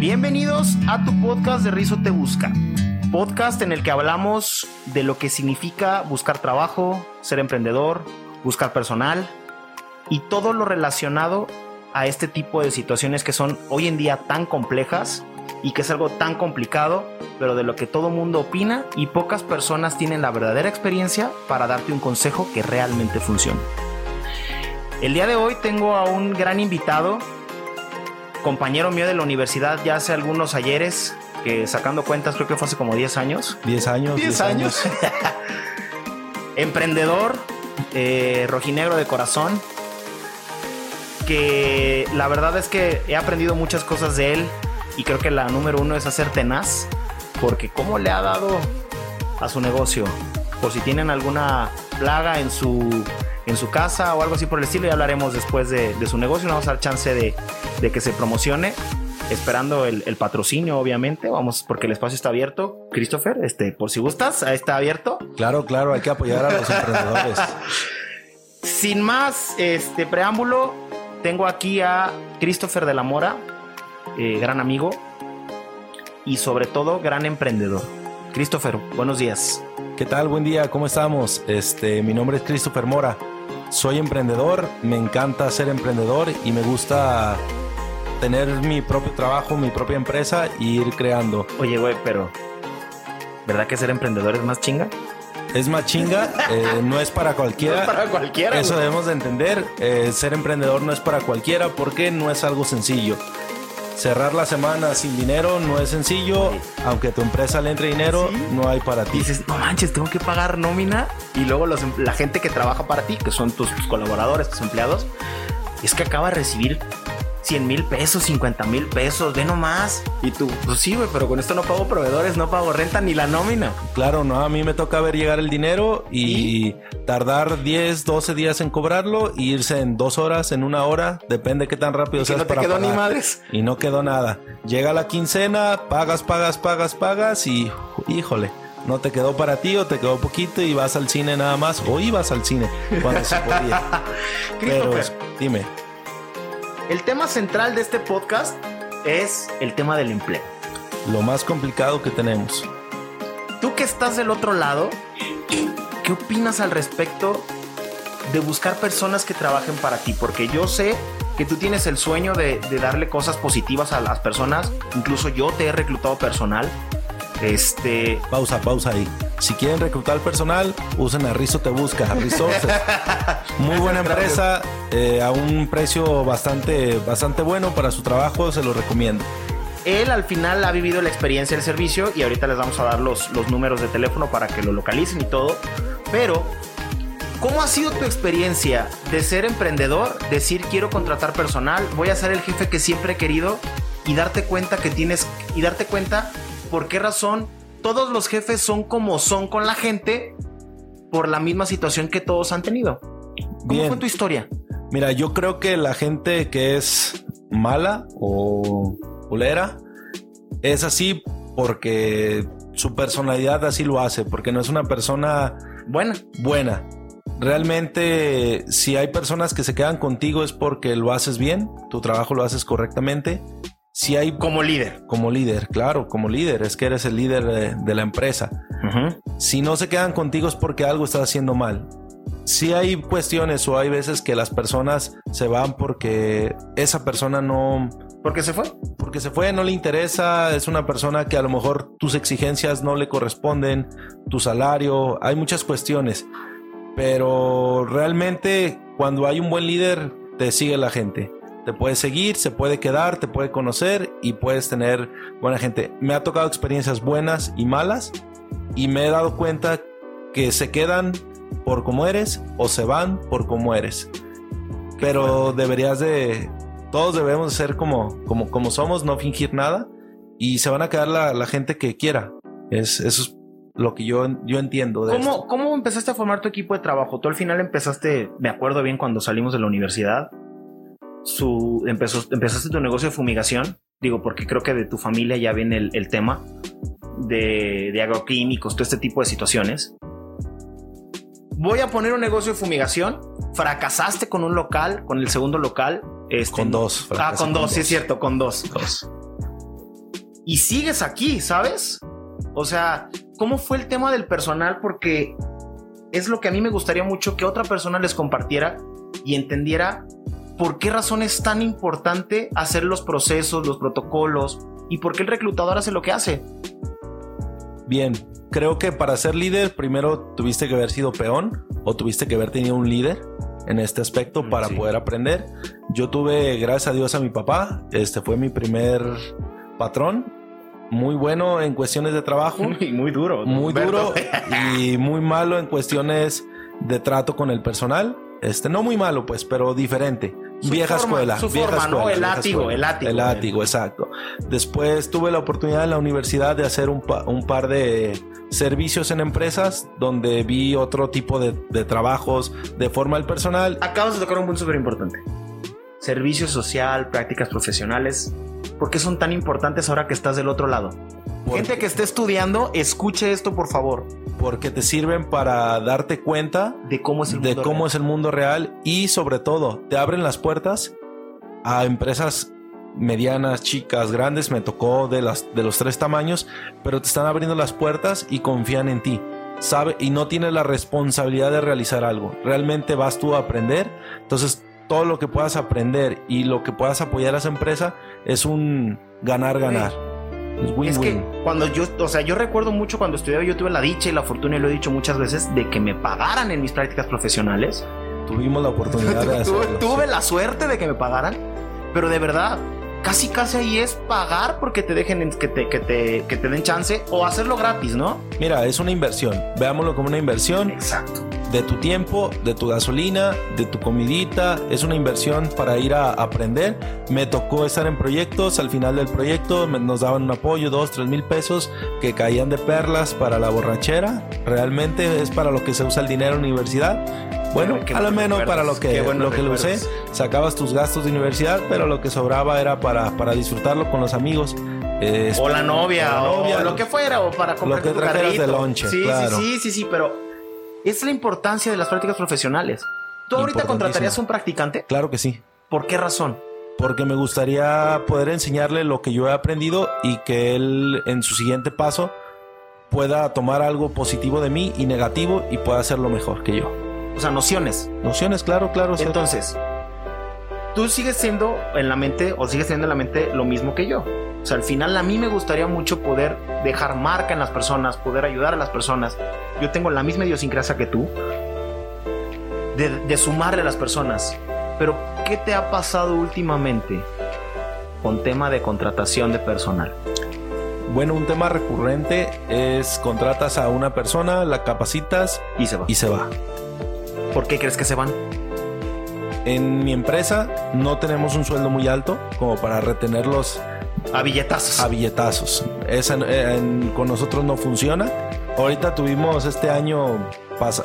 Bienvenidos a tu podcast de Rizo Te Busca. Podcast en el que hablamos de lo que significa buscar trabajo, ser emprendedor, buscar personal y todo lo relacionado a este tipo de situaciones que son hoy en día tan complejas y que es algo tan complicado, pero de lo que todo mundo opina y pocas personas tienen la verdadera experiencia para darte un consejo que realmente funcione. El día de hoy tengo a un gran invitado, compañero mío de la universidad ya hace algunos ayeres, que sacando cuentas creo que fue hace como 10 años. 10 años. 10 años. Emprendedor, eh, rojinegro de corazón, que la verdad es que he aprendido muchas cosas de él y creo que la número uno es hacer tenaz, porque cómo le ha dado a su negocio, por si tienen alguna plaga en su en su casa o algo así por el estilo, y hablaremos después de, su negocio, vamos a dar chance de, de que se promocione esperando el, el, patrocinio, obviamente. Vamos, porque el espacio está abierto. Christopher, este, por si gustas, está abierto. Claro, claro, hay que apoyar a los emprendedores. Sin más este preámbulo, tengo aquí a Christopher de la Mora, eh, gran amigo y sobre todo gran emprendedor. Christopher, buenos días. ¿Qué tal? Buen día, ¿cómo estamos? Este, mi nombre es Christopher Mora. Soy emprendedor, me encanta ser emprendedor y me gusta tener mi propio trabajo, mi propia empresa e ir creando. Oye, güey, pero ¿verdad que ser emprendedor es más chinga? Es más chinga, eh, no es para cualquiera. No es para cualquiera. Eso debemos de entender. Eh, ser emprendedor no es para cualquiera porque no es algo sencillo cerrar la semana sin dinero no es sencillo. Aunque a tu empresa le entre dinero, no hay para ti. Dices, no manches, tengo que pagar nómina. Y luego los, em, la gente que trabaja para ti, que son tus, tus colaboradores, tus empleados, es que acaba de recibir 100 mil pesos, 50 mil pesos, ve nomás. Y tú, pues sí, güey, pero con esto no pago proveedores, no pago renta ni la nómina. Claro, no, a mí me toca ver llegar el dinero y, tardar 10, 12 días en cobrarlo y irse en dos horas, en una hora, depende qué tan rápido seas no te quedó ni madres. Y no quedó nada. Llega la quincena, pagas, pagas, pagas, pagas y híjole no te quedó para ti o te quedó poquito y vas al cine nada más o ibas al cine cuando se podía. Pero dime. El tema central de este podcast es el tema del empleo. Lo más complicado que tenemos. Tú que estás del otro lado, ¿qué opinas al respecto de buscar personas que trabajen para ti? Porque yo sé que tú tienes el sueño de, darle cosas positivas a las personas. Incluso yo te he reclutado personal este. Pausa, pausa ahí. Si quieren reclutar personal, usen a Rizo Te Busca, a Muy buena empresa, eh, a un precio bastante, bastante bueno para su trabajo, se lo recomiendo. Él al final ha vivido la experiencia del servicio y ahorita les vamos a dar los, los números de teléfono para que lo localicen y todo. Pero, ¿cómo ha sido tu experiencia de ser emprendedor, decir quiero contratar personal, voy a ser el jefe que siempre he querido y darte cuenta que tienes y darte cuenta por qué razón todos los jefes son como son con la gente por la misma situación que todos han tenido. ¿Cómo fue tu historia? Mira, yo creo que la gente que es mala o culera es así porque su personalidad así lo hace, porque no es una persona buena. Buena. Realmente, si hay personas que se quedan contigo es porque lo haces bien, tu trabajo lo haces correctamente si hay... Como líder. Como líder, claro, como líder. Es que eres el líder de, la empresa. Si no se quedan contigo es porque algo estás haciendo mal. Si hay cuestiones o hay veces que las personas se van porque esa persona no... ¿Porque se fue? Porque se fue, no le interesa, es una persona que a lo mejor tus exigencias no le corresponden, tu salario, hay muchas cuestiones. Pero realmente cuando hay un buen líder, te sigue la gente. Te puede seguir, se puede quedar, te puede conocer y puedes tener buena gente. Me ha tocado experiencias buenas y malas y me he dado cuenta que se quedan por como eres o se van por como eres. Pero deberías de... Todos debemos ser como, como, como somos, no fingir nada y se van a quedar la, gente que quiera. Es, eso es lo que yo, yo entiendo. De ¿Cómo, ¿Cómo empezaste a formar tu equipo de trabajo? Tú al final empezaste, me acuerdo bien cuando salimos de la universidad, su, empezó, empezaste tu negocio de fumigación, digo, porque creo que de tu familia ya viene el, tema de, de, agroquímicos, todo este tipo de situaciones. Voy a poner un negocio de fumigación. Fracasaste con un local, con el segundo local. Este, con dos. Ah, con, dos, sí es cierto, con dos. Dos. y sigues aquí, ¿sabes? O sea, ¿cómo fue el tema del personal? Porque es lo que a mí me gustaría mucho que otra persona les compartiera y entendiera por qué razón es tan importante hacer los procesos, los protocolos y por qué el reclutador hace lo que hace. Bien, creo que para ser líder primero tuviste que haber sido peón o tuviste que haber tenido un líder en este aspecto para Sí. poder aprender. Yo tuve, gracias a Dios, a mi papá. Este fue mi primer patrón. Muy bueno en cuestiones de trabajo. Muy, muy duro. muy Humberto. duro y muy malo en cuestiones de trato con el personal. Este, no muy malo, pues, pero diferente. Su vieja forma, escuela. su vieja forma, ¿no? escuela, El látigo, escuela. el látigo. El látigo, exacto. Después tuve la oportunidad en la universidad de hacer un, pa- un par de servicios en empresas donde vi otro tipo de, de trabajos de forma al personal. Acabas de tocar un punto súper importante. Servicio social, prácticas profesionales. ¿Por qué son tan importantes ahora que estás del otro lado? Gente que esté estudiando, escuche esto por favor. Porque te sirven para darte cuenta De cómo es el de mundo cómo real. es el mundo real y sobre todo te abren las puertas a empresas medianas, chicas, grandes, me tocó de las de los tres tamaños, pero te están abriendo las puertas y confían en ti. Sabe y no tienes la responsabilidad de realizar algo. Realmente vas tú a aprender. Entonces, todo lo que puedas aprender y lo que puedas apoyar a esa empresa es un ganar ganar. Es win Es que win. cuando yo, o sea, yo recuerdo mucho cuando estudiaba, yo tuve la dicha y la fortuna, y lo he dicho muchas veces, de que me pagaran en mis prácticas profesionales. Tuvimos la oportunidad de tuve, hacerlo. tuve la suerte de que me pagaran, pero de verdad, casi casi ahí es pagar porque te dejen, en- que te, que te, que te den chance o hacerlo gratis, ¿no? Mira, es una inversión. Veámoslo como una inversión. Exacto. de tu tiempo, de tu gasolina, de tu comidita. Es una inversión para ir a aprender. Me tocó estar en proyectos. Al final del proyecto nos daban un apoyo, dos, tres mil pesos que caían de perlas para la borrachera. Realmente es para lo que se usa el dinero en la universidad. Bueno, a lo menos para lo que, lo que lo usé. Sacabas tus gastos de universidad, pero lo que sobraba era para, para disfrutarlo con los amigos. Eh, O la novia, O la novia. o lo que fuera, o para comprar Lo que trajeras de lonche, Sí, claro. sí, sí, sí, sí, pero es la importancia de las prácticas profesionales. ¿Tú ahorita contratarías un practicante? claro que sí. ¿Por qué razón? porque me gustaría poder enseñarle lo que yo he aprendido y que él en su siguiente paso pueda tomar algo positivo de mí y negativo y pueda hacerlo mejor que yo. O sea, nociones. Nociones, claro, claro. Entonces, tú sigues siendo en la mente o sigues teniendo en la mente lo mismo que yo. O sea, al final a mí me gustaría mucho poder dejar marca en las personas, poder ayudar a las personas. Yo tengo la misma idiosincrasia que tú de, de sumarle a las personas. Pero, ¿qué te ha pasado últimamente con tema de contratación de personal? Bueno, un tema recurrente es contratas a una persona, la capacitas Y se va. y se va. ¿Por qué crees que se van? En mi empresa no tenemos un sueldo muy alto como para retenerlos A billetazos. a billetazos. Esa, eh, en- con nosotros no funciona. Ahorita tuvimos este año,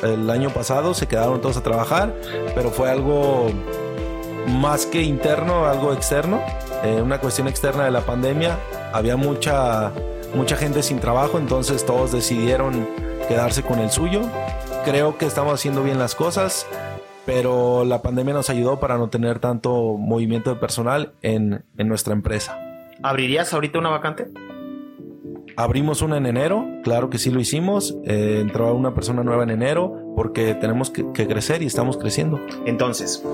el año pasado, se quedaron todos a trabajar, pero fue algo más que interno, algo externo, eh, una cuestión externa de la pandemia. Había mucha, mucha gente sin trabajo, entonces todos decidieron quedarse con el suyo. Creo que estamos haciendo bien las cosas, pero la pandemia nos ayudó para no tener tanto movimiento de personal en, en nuestra empresa. ¿Abrirías ahorita una vacante? Abrimos una en enero, claro que sí lo hicimos. Eh, entró una persona nueva en enero porque tenemos que, que crecer y estamos creciendo. Entonces,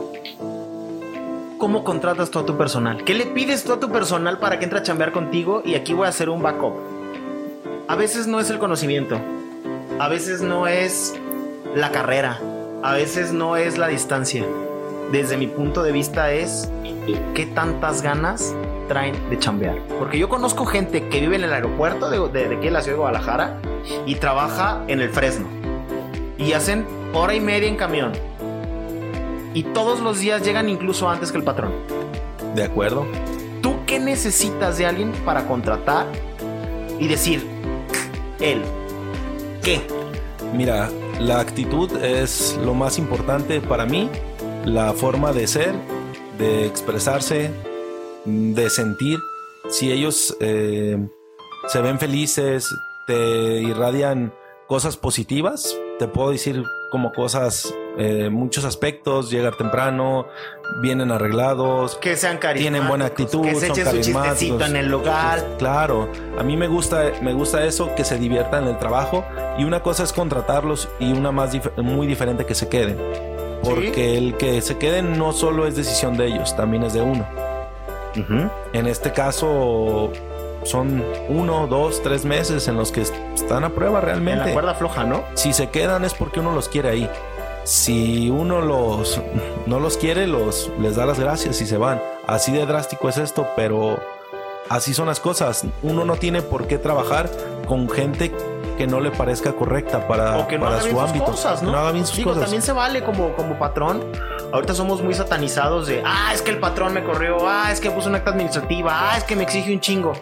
¿cómo contratas tú a tu personal? ¿Qué le pides tú a tu personal para que entre a chambear contigo? Y aquí voy a hacer un backup. A veces no es el conocimiento, a veces no es la carrera, a veces no es la distancia. Desde mi punto de vista es qué tantas ganas traen de chambear. Porque yo conozco gente que vive en el aeropuerto de, de, de aquí en la ciudad de Guadalajara y trabaja en el Fresno. Y hacen hora y media en camión. Y todos los días llegan incluso antes que el patrón. ¿De acuerdo? ¿Tú qué necesitas de alguien para contratar y decir, él, qué? Mira, la actitud es lo más importante para mí. La forma de ser, de expresarse, de sentir. Si ellos eh, se ven felices, te irradian cosas positivas, te puedo decir como cosas eh, muchos aspectos, llegar temprano, vienen arreglados, que sean tienen buena actitud, que se son echen su chistecito en el local. Claro, a mí me gusta, me gusta eso, que se diviertan en el trabajo y una cosa es contratarlos y una más dif- muy diferente que se queden. Porque el que se queden no solo es decisión de ellos, también es de uno. En este caso son uno, dos, tres meses en los que est- están a prueba En la realmente. cuerda floja, ¿no? Si se quedan es porque uno los quiere ahí. Si uno los no los quiere, los les da las gracias y se van. Así de drástico es esto, pero así son las cosas. Uno no tiene por qué trabajar con gente que no le parezca correcta para, o que no para haga su bien sus ámbito. cosas, ¿no? Que haga bien sus Digo, cosas. también se vale como, como patrón. Ahorita somos muy satanizados de, ah, es que el patrón me corrió, ah, es que puso una acta administrativa, ah, es que me exige un chingo.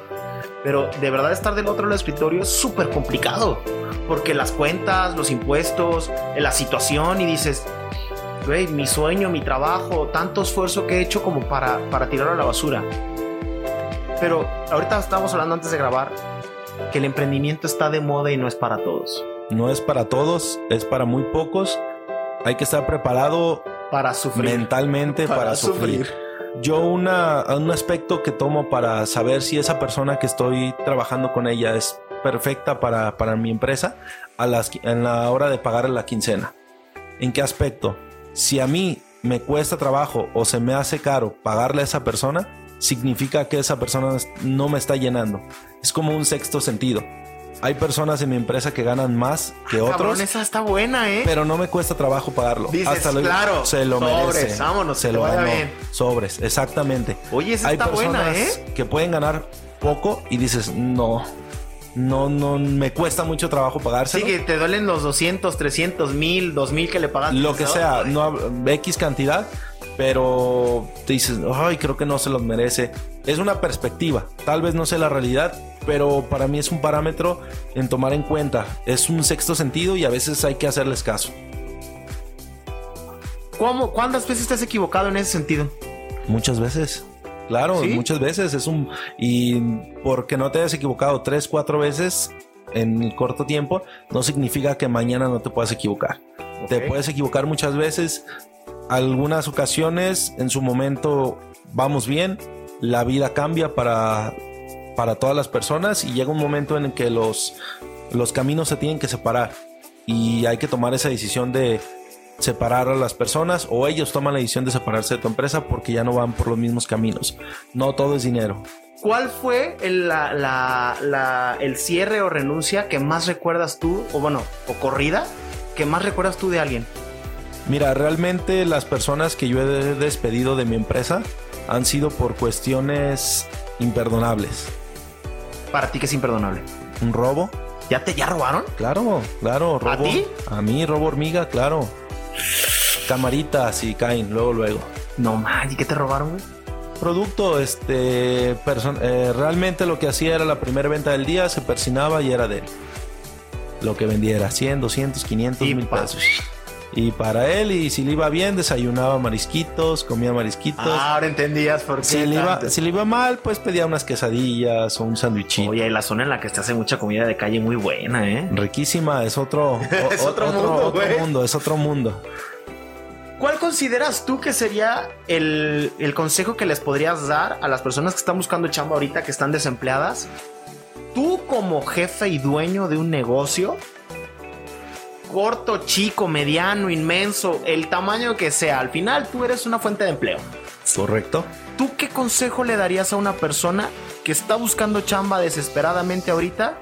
Pero de verdad estar del otro lado del escritorio es súper complicado. Porque las cuentas, los impuestos, la situación y dices, güey, mi sueño, mi trabajo, tanto esfuerzo que he hecho como para, para tirarlo a la basura. Pero ahorita estábamos hablando antes de grabar que el emprendimiento está de moda y no es para todos. No es para todos, es para muy pocos. Hay que estar preparado Para sufrir. mentalmente para, sufrir. Yo una, un aspecto que tomo para saber si esa persona que estoy trabajando con ella es perfecta para, para mi empresa a en la hora de pagar la quincena. ¿En qué aspecto? Si a mí me cuesta trabajo o se me hace caro pagarle a esa persona, significa que esa persona no me está llenando. Es como un sexto sentido. Hay personas en mi empresa que ganan más que otros, Cabrón, esa está buena, ¿eh? pero no me cuesta trabajo pagarlo. Dices, lo- claro, se lo sobres, merece. vámonos, se lo ganó. bien. Sobres, exactamente. Oye, esa Hay está buena, ¿eh? que pueden ganar poco y dices, no, no, no, me cuesta mucho trabajo Sí, pagárselo. que te duelen los 200, 300, 1000, 2000 que le pagas. Lo que sea, no X cantidad, pero te dices, ay, creo que no se los merece. Es una perspectiva, tal vez no sea la realidad, pero para mí es un parámetro en tomar en cuenta. Es un sexto sentido y a veces hay que hacerles caso. ¿Cómo, ¿Cuántas veces te has equivocado en ese sentido? Muchas veces. Claro, ¿Sí? muchas veces es un y porque no te hayas equivocado tres, cuatro veces en el corto tiempo, no significa que mañana no te puedas equivocar. Te puedes equivocar muchas veces. Algunas ocasiones, en su momento, vamos bien. La vida cambia para, para todas las personas y llega un momento en el que los, los caminos se tienen que separar. Y hay que tomar esa decisión de separar a las personas o ellos toman la decisión de separarse de tu empresa porque ya no van por los mismos caminos. No todo es dinero. ¿Cuál fue el, la- la- la- el cierre o renuncia que más recuerdas tú, o bueno, o corrida, que más recuerdas tú de alguien? Mira, realmente las personas que yo he despedido de mi empresa han sido por cuestiones imperdonables. Para ti que es imperdonable. Un robo, ¿Ya te ya robaron? claro, claro, robo. ti? A mí, robo hormiga, claro. Camaritas y caen, luego, luego. No man, ¿y qué te robaron, güey? Producto, este, eh, realmente lo que hacía era la primera venta del día, se persinaba y era de él. Lo que vendiera, 100, 200, 500 Y mil pa- pesos. Y para él, y si le iba bien, desayunaba marisquitos, comía marisquitos. Ah, ahora entendías por qué. si, le iba, tanto. si le iba mal, pues pedía unas quesadillas o un sándwichito. Oye, la zona en la que estás hace mucha comida de calle muy buena, ¿eh? Riquísima, es otro, o- Es otro mundo, otro mundo, es otro mundo. ¿Cuál consideras tú que sería el, el consejo que les podrías dar a las personas que están buscando chamba ahorita, que están desempleadas? Tú como jefe y dueño de un negocio, corto, chico, mediano, inmenso, el tamaño que sea, al final tú eres una fuente de empleo. ¿Correcto? ¿Tú qué consejo le darías a una persona que está buscando chamba desesperadamente ahorita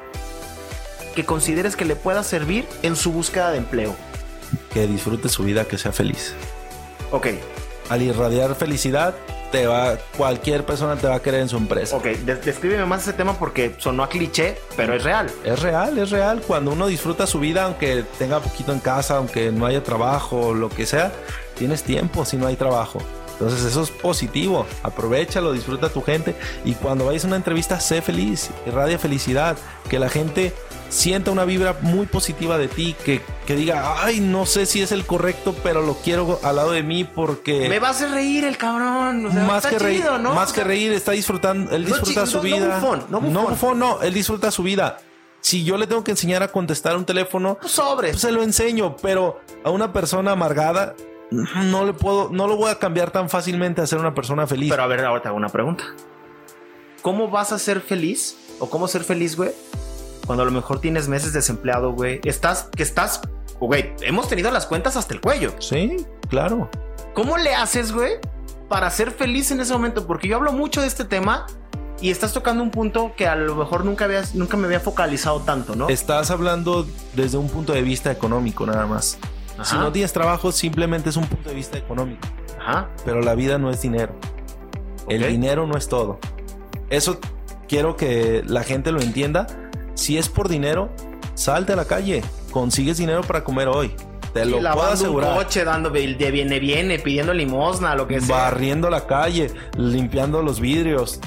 que consideres que le pueda servir en su búsqueda de empleo? Que disfrute su vida, que sea feliz. Ok, Al irradiar felicidad, te va, cualquier persona te va a querer en su empresa. ok, des- descríbeme más ese tema porque sonó a cliché, pero es real. Es real, es real. Cuando uno disfruta su vida, aunque tenga poquito en casa, aunque no haya trabajo, lo que sea, tienes tiempo si no hay trabajo. Entonces eso es positivo. Aprovechalo, disfruta tu gente. Y cuando vayas a una entrevista, sé feliz, irradia felicidad. Que la gente sienta una vibra muy positiva de ti. Que, que diga, ay, no sé si es el correcto, pero lo quiero al lado de mí porque... Me va a hacer reír el cabrón. o sea, más está que reír, más O que reír, está disfrutando, él disfruta su no- no vida. bufón, no bufón. no, no, él disfruta su vida. Si yo le tengo que enseñar a contestar un teléfono, Pues sobre. pues se lo enseño, pero a una persona amargada no le puedo, no lo voy a cambiar tan fácilmente a ser una persona feliz. Pero a ver, ahora te hago una pregunta. ¿Cómo vas a ser feliz? ¿O cómo ser feliz, güey? Cuando a lo mejor tienes meses desempleado, güey. Estás, que estás, güey, hemos tenido las cuentas hasta el cuello. Sí, claro. ¿Cómo le haces, güey, para ser feliz en ese momento? Porque yo hablo mucho de este tema y estás tocando un punto que a lo mejor nunca, habías, nunca me había focalizado tanto, ¿no? Estás hablando desde un punto de vista económico nada más. Ajá. Si no tienes trabajo, simplemente es un punto de vista económico. Ajá. Pero la vida no es dinero. El Ok. dinero no es todo. Eso quiero que la gente lo entienda. Si es por dinero, salte a la calle. Consigues dinero para comer hoy. Te lo puedo asegurar. un coche, dando de viene, viene, pidiendo limosna, lo que sea. Barriendo la calle, limpiando los vidrios.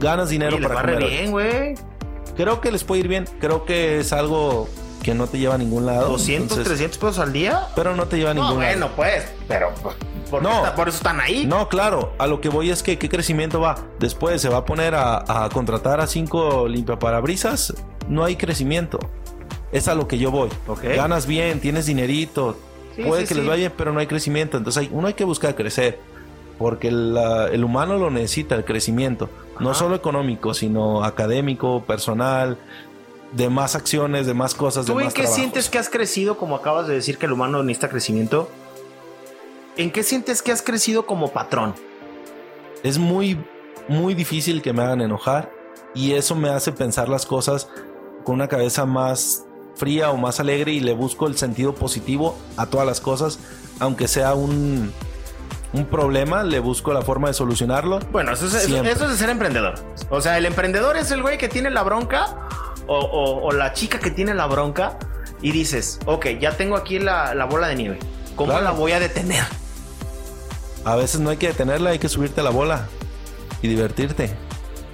Ganas dinero Y para comer. bien, güey. Creo que les puede ir bien. Creo que es algo que no te lleva a ningún lado. 200, entonces- 300 pesos al día. Pero no te lleva a No, ningún lado. bueno, pues, pero ¿por, qué No. está- por eso están ahí. No, claro, a lo que voy es que qué crecimiento va. Después se va a poner a, a contratar a cinco limpiaparabrisas. No hay crecimiento. Es a lo que yo voy. Ok. Ganas bien, tienes dinerito. Sí, puede sí, que sí. les vaya bien, pero no hay crecimiento. Entonces hay- uno hay que buscar crecer. Porque la- el humano lo necesita, el crecimiento. No solo económico, sino académico, personal, de más acciones, de más cosas, de ¿Tú en más qué trabajos. sientes que has crecido, como acabas de decir que el humano necesita crecimiento? ¿En qué sientes que has crecido como patrón? es muy, muy difícil que me hagan enojar y eso me hace pensar las cosas con una cabeza más fría o más alegre y le busco el sentido positivo a todas las cosas, aunque sea un, un problema, le busco la forma de solucionarlo. Bueno, eso es, eso- es de ser emprendedor. O sea, el emprendedor es el güey que tiene la bronca o, o- o la chica que tiene la bronca y dices, ok, ya tengo aquí la, la bola de nieve. ¿Cómo Claro. la voy a detener? A veces no hay que detenerla, hay que subirte a la bola y divertirte.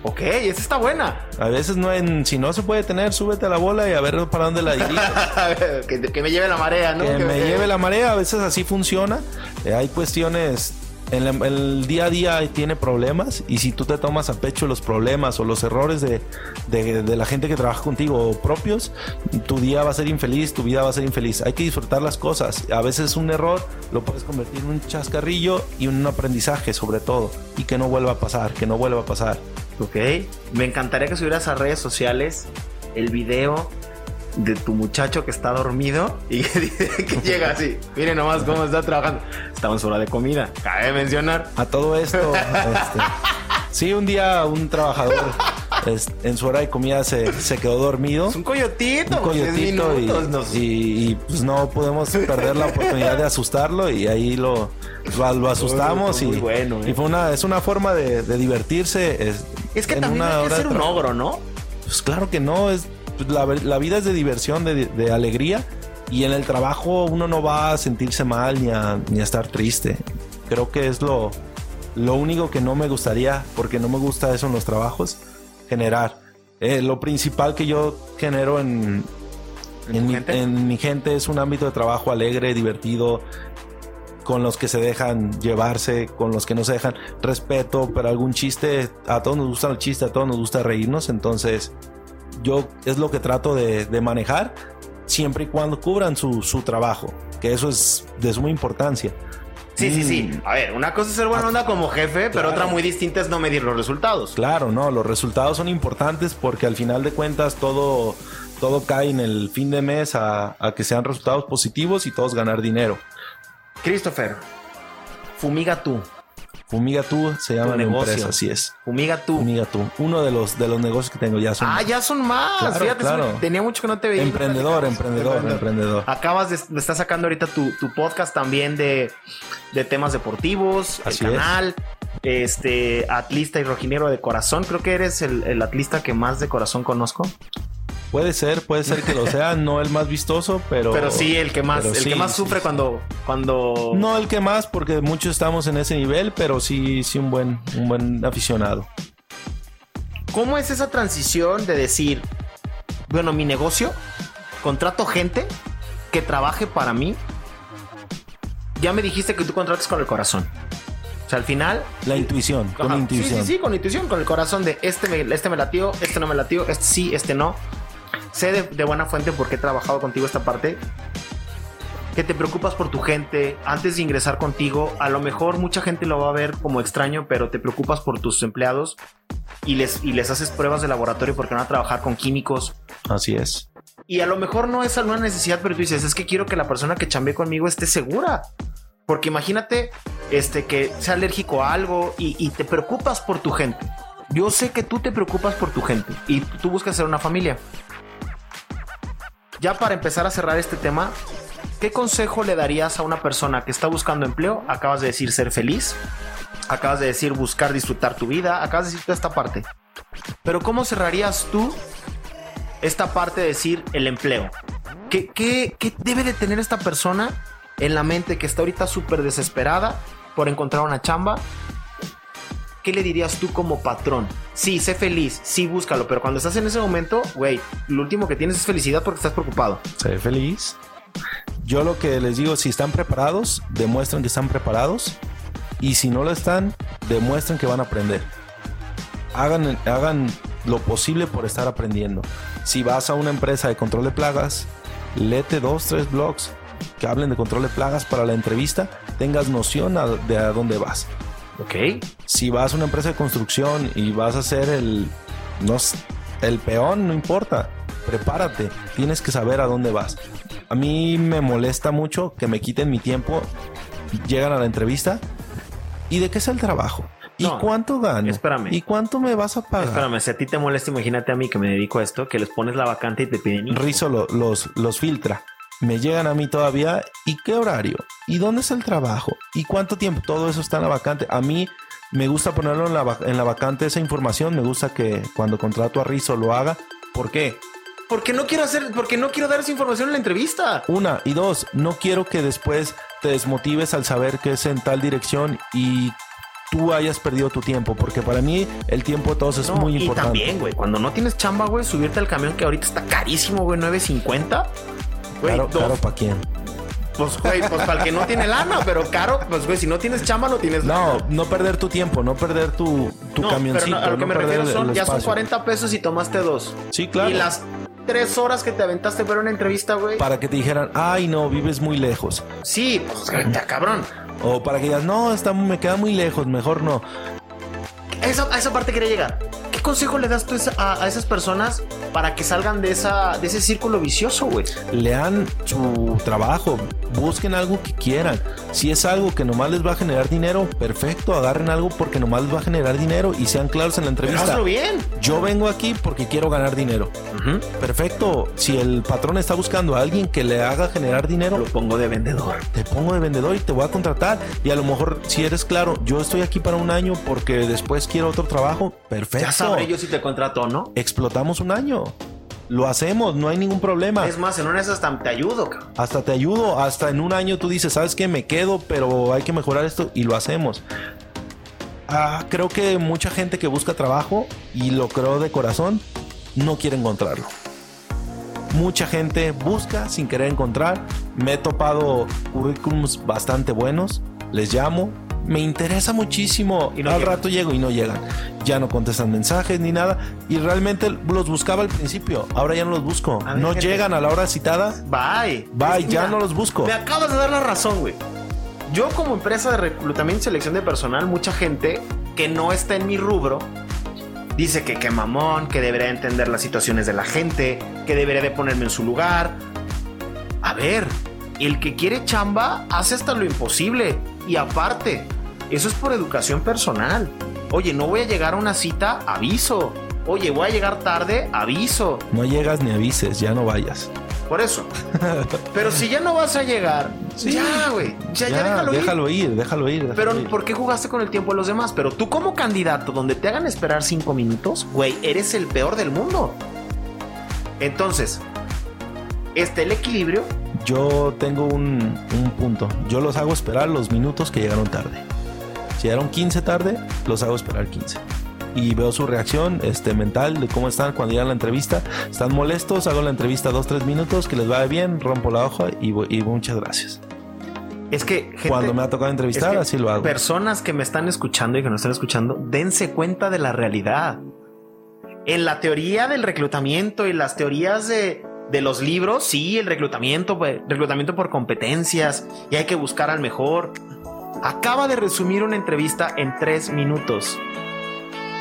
Ok, esa está buena. A veces no en, si no se puede detener, súbete a la bola y a ver para dónde la que, que me lleve la marea, ¿no? que me lleve la marea, a veces así funciona. Eh, hay cuestiones, en la- el día a día tiene problemas y si tú te tomas a pecho los problemas o los errores de, de- la gente que trabaja contigo propios, tu día va a ser infeliz, tu vida va a ser infeliz. Hay que disfrutar las cosas. A veces un error lo puedes convertir en un chascarrillo y un aprendizaje sobre todo y que no vuelva a pasar, que no vuelva a pasar. Ok. Me encantaría que subieras a redes sociales el video de tu muchacho que está dormido y que, llega así. Miren nomás cómo está trabajando. Su hora de comida. Cabe mencionar. A todo esto, este, sí, un día un trabajador en su hora de comida se, se quedó dormido. Es un coyotito. un coyotito y, minutos, nos- y- y, pues no podemos perder la oportunidad de asustarlo y ahí lo, lo, lo asustamos Muy y, bueno, eh. y fue una es una forma de, de divertirse es, Es que también hay que ser un ogro, ¿no? pues claro que no es pues, la, la vida es de diversión de, de alegría y en el trabajo uno no va a sentirse mal ni a, ni a estar triste. Creo que es lo lo único que no me gustaría porque no me gusta eso en los trabajos generar. Eh, lo principal que yo genero en, ¿En mi, en mi gente es un ámbito de trabajo alegre, divertido, con los que se dejan llevarse, con los que no se dejan. Respeto, pero algún chiste, a todos nos gusta el chiste, a todos nos gusta reírnos, entonces yo es lo que trato de, de manejar siempre y cuando cubran su, su trabajo, que eso es de suma importancia. Sí, sí, sí. Mm. A ver, una cosa es ser buena onda como jefe, pero otra muy distinta es no medir los resultados. Claro, no, los resultados son importantes porque al final de cuentas todo, todo cae en el fin de mes a, a que sean resultados positivos y todos ganar dinero. Christopher, fumiga tú. Fumiga tú se llama negocio. empresa, así es. Fumiga tú. Fumiga tú. Uno de los, de los negocios que tengo ya son Ah, ya son más. Claro, Fíjate, claro. tenía mucho que no te veía. emprendedor, emprendedor, emprendedor. Acabas de, de estar sacando ahorita tu, tu podcast también de, de temas deportivos, Así el es. canal, este, atlista y rojinero de corazón. Creo que eres el, el atlista que más de corazón conozco. Puede ser, puede ser que lo sea, no el más vistoso, pero. Pero sí, el que más, el sí, que más sufre sí. cuando, cuando. No el que más, porque muchos estamos en ese nivel, pero sí, sí un buen, un buen aficionado. ¿Cómo es esa transición de decir, bueno, mi negocio, contrato gente que trabaje para mí? Ya me dijiste que tú contratas con el corazón. O sea, al final. La intuición, con Ajá. intuición. Sí, sí, sí, con intuición, con el corazón de este me, este me latió, este no me latió, este sí, este no. Sé de, de buena fuente porque he trabajado contigo esta parte, que te preocupas por tu gente antes de ingresar contigo. A lo mejor mucha gente lo va a ver como extraño, pero te preocupas por tus empleados y les, y les haces pruebas de laboratorio porque van a trabajar con químicos. Así es. Y a lo mejor no es alguna necesidad, pero tú dices, es que quiero que la persona que chambee conmigo esté segura. Porque imagínate este, que sea alérgico a algo y, y te preocupas por tu gente. Yo sé que tú te preocupas por tu gente y tú buscas ser una familia. Ya para empezar a cerrar este tema, ¿qué consejo le darías a una persona que está buscando empleo? Acabas de decir ser feliz, acabas de decir buscar disfrutar tu vida, acabas de decir toda esta parte. Pero ¿cómo cerrarías tú esta parte de decir el empleo? ¿Qué, qué, qué debe de tener esta persona en la mente que está ahorita súper desesperada por encontrar una chamba? ¿Qué le dirías tú como patrón? Sí, sé feliz, sí, búscalo, pero cuando estás en ese momento, güey, lo último que tienes es felicidad porque estás preocupado. Sé feliz. Yo lo que les digo, si están preparados, demuestren que están preparados. Y si no lo están, demuestren que van a aprender. Hagan, hagan lo posible por estar aprendiendo. Si vas a una empresa de control de plagas, léete dos, tres blogs que hablen de control de plagas para la entrevista, tengas noción de a dónde vas. Ok. Si vas a una empresa de construcción y vas a ser el, no el peón, no importa. Prepárate, tienes que saber a dónde vas. A mí me molesta mucho que me quiten mi tiempo, llegan a la entrevista y de qué es el trabajo. ¿Y No, cuánto gano? espérame. ¿Y cuánto me vas a pagar? Espérame, si a ti te molesta, imagínate a mí que me dedico a esto, que les pones la vacante y te piden... info. Rizo lo- los, los filtra. Me llegan a mí todavía. ¿Y qué horario? ¿Y dónde es el trabajo? ¿Y cuánto tiempo? Todo eso está en la vacante. A mí me gusta ponerlo en la, en la vacante esa información. Me gusta que cuando contrato a Rizo lo haga. ¿Por qué? Porque no quiero hacer, porque no quiero dar esa información en la entrevista. Una. Y dos, no quiero que después te desmotives al saber que es en tal dirección y tú hayas perdido tu tiempo. Porque para mí el tiempo de todos es No, muy y importante. también, güey, cuando no tienes chamba, güey, subirte al camión que ahorita está carísimo, güey, 9.50. Güey, Caro, caro para quién. Pues, güey, pues para el que no tiene lana, pero caro, pues, güey, si no tienes chamba, no tienes No, lana. no perder tu tiempo, no perder tu, tu No, camioncito. pero no, a lo que no me refiero son, ya son espacio. 40 pesos y tomaste dos. Sí, claro. Y las tres horas que te aventaste para una entrevista, güey. Para que te dijeran, ay, no, vives muy lejos. Sí, pues, cabrón. O para que digas, no, está, me queda muy lejos, mejor no. Esa, a esa parte quería llegar. ¿Qué consejo le das tú a, a esas personas para que salgan de, esa, de ese círculo vicioso, güey? Lean su trabajo, busquen algo que quieran. Si es algo que nomás les va a generar dinero, perfecto, agarren algo porque nomás les va a generar dinero y sean claros en la Pero entrevista. hazlo bien. Yo vengo aquí porque quiero ganar dinero. Perfecto, si el patrón está buscando a alguien que le haga generar dinero, Lo pongo de vendedor. te pongo de vendedor y te voy a contratar. Y a lo mejor, si eres claro, yo estoy aquí para un año porque después quiero otro trabajo, perfecto. Ya sabré yo si te contrato no. Explotamos un año. Lo hacemos, no hay ningún problema. Es más, en una de esas hasta te ayudo, cabrón. Hasta te ayudo, hasta en un año tú dices, ¿sabes qué? Me quedo, pero hay que mejorar esto y lo hacemos. Ah, creo que mucha gente que busca trabajo, y lo creo de corazón, no quiere encontrarlo. Mucha gente busca sin querer encontrar. Me he topado currículums bastante buenos. Les llamo. Me interesa muchísimo. Y no Al llegan. rato llego y no llegan. Ya no contestan mensajes ni nada. Y realmente los buscaba al principio. Ahora ya no los busco. Ver, No gente. llegan a la hora citada. Bye. Bye, Es- ya mira, no los busco. Me acabas de dar la razón, güey. Yo como empresa de reclutamiento y selección de personal, mucha gente que no está en mi rubro dice que qué mamón, que debería entender las situaciones de la gente, que debería de ponerme en su lugar. A ver, el que quiere chamba hace hasta lo imposible. Y aparte, eso es por educación personal. Oye, no voy a llegar a una cita, aviso. Oye, voy a llegar tarde, aviso. No llegas ni avises, ya no vayas. Por eso. Pero si ya no vas a llegar, Sí. ya, güey. Ya, ya, déjalo, ir. déjalo ir, déjalo ir. déjalo Pero ir. ¿por qué jugaste con el tiempo de los demás? Pero tú como candidato, donde te hagan esperar cinco minutos, güey, eres el peor del mundo. Entonces, este el equilibrio. Yo tengo un, un punto. Yo los hago esperar los minutos que llegaron tarde. Si llegaron 15 tarde, los hago esperar 15. Y veo su reacción este, mental de cómo están cuando llegan a la entrevista. Están molestos, hago la entrevista 2-3 minutos, que les vaya bien, rompo la hoja y, y muchas gracias. Es que gente, Cuando me ha tocado entrevistar, es que así lo hago. Personas que me están escuchando y que nos están escuchando, dense cuenta de la realidad. en la teoría del reclutamiento y las teorías de, de los libros, sí, el reclutamiento, pues, reclutamiento por competencias y hay que buscar al mejor. Acaba de resumir una entrevista en tres minutos.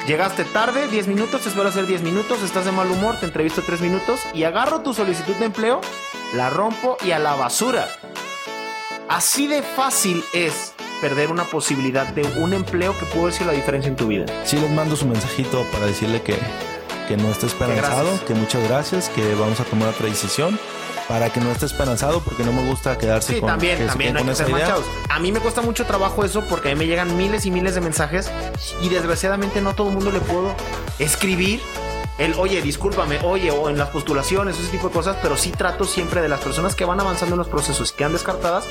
Llegaste tarde, 10 minutos, te espero hacer 10 minutos, estás de mal humor, te entrevisto 3 minutos y agarro tu solicitud de empleo, la rompo y a la basura. Así de fácil es perder una posibilidad de un empleo que puede decir la diferencia en tu vida. Sí, les mando su mensajito para decirle que, que no esté esperanzado, que muchas gracias, que vamos a tomar otra decisión para que no esté esperanzado porque no me gusta quedarse Sí, con, también, que también no hay con que esa ser idea. manchados. A mí me cuesta mucho trabajo eso porque a mí me llegan miles y miles de mensajes y desgraciadamente no a todo el mundo le puedo escribir el, oye, discúlpame, oye, o en las postulaciones, ese tipo de cosas, pero sí trato siempre de las personas que van avanzando en los procesos, que han descartadas,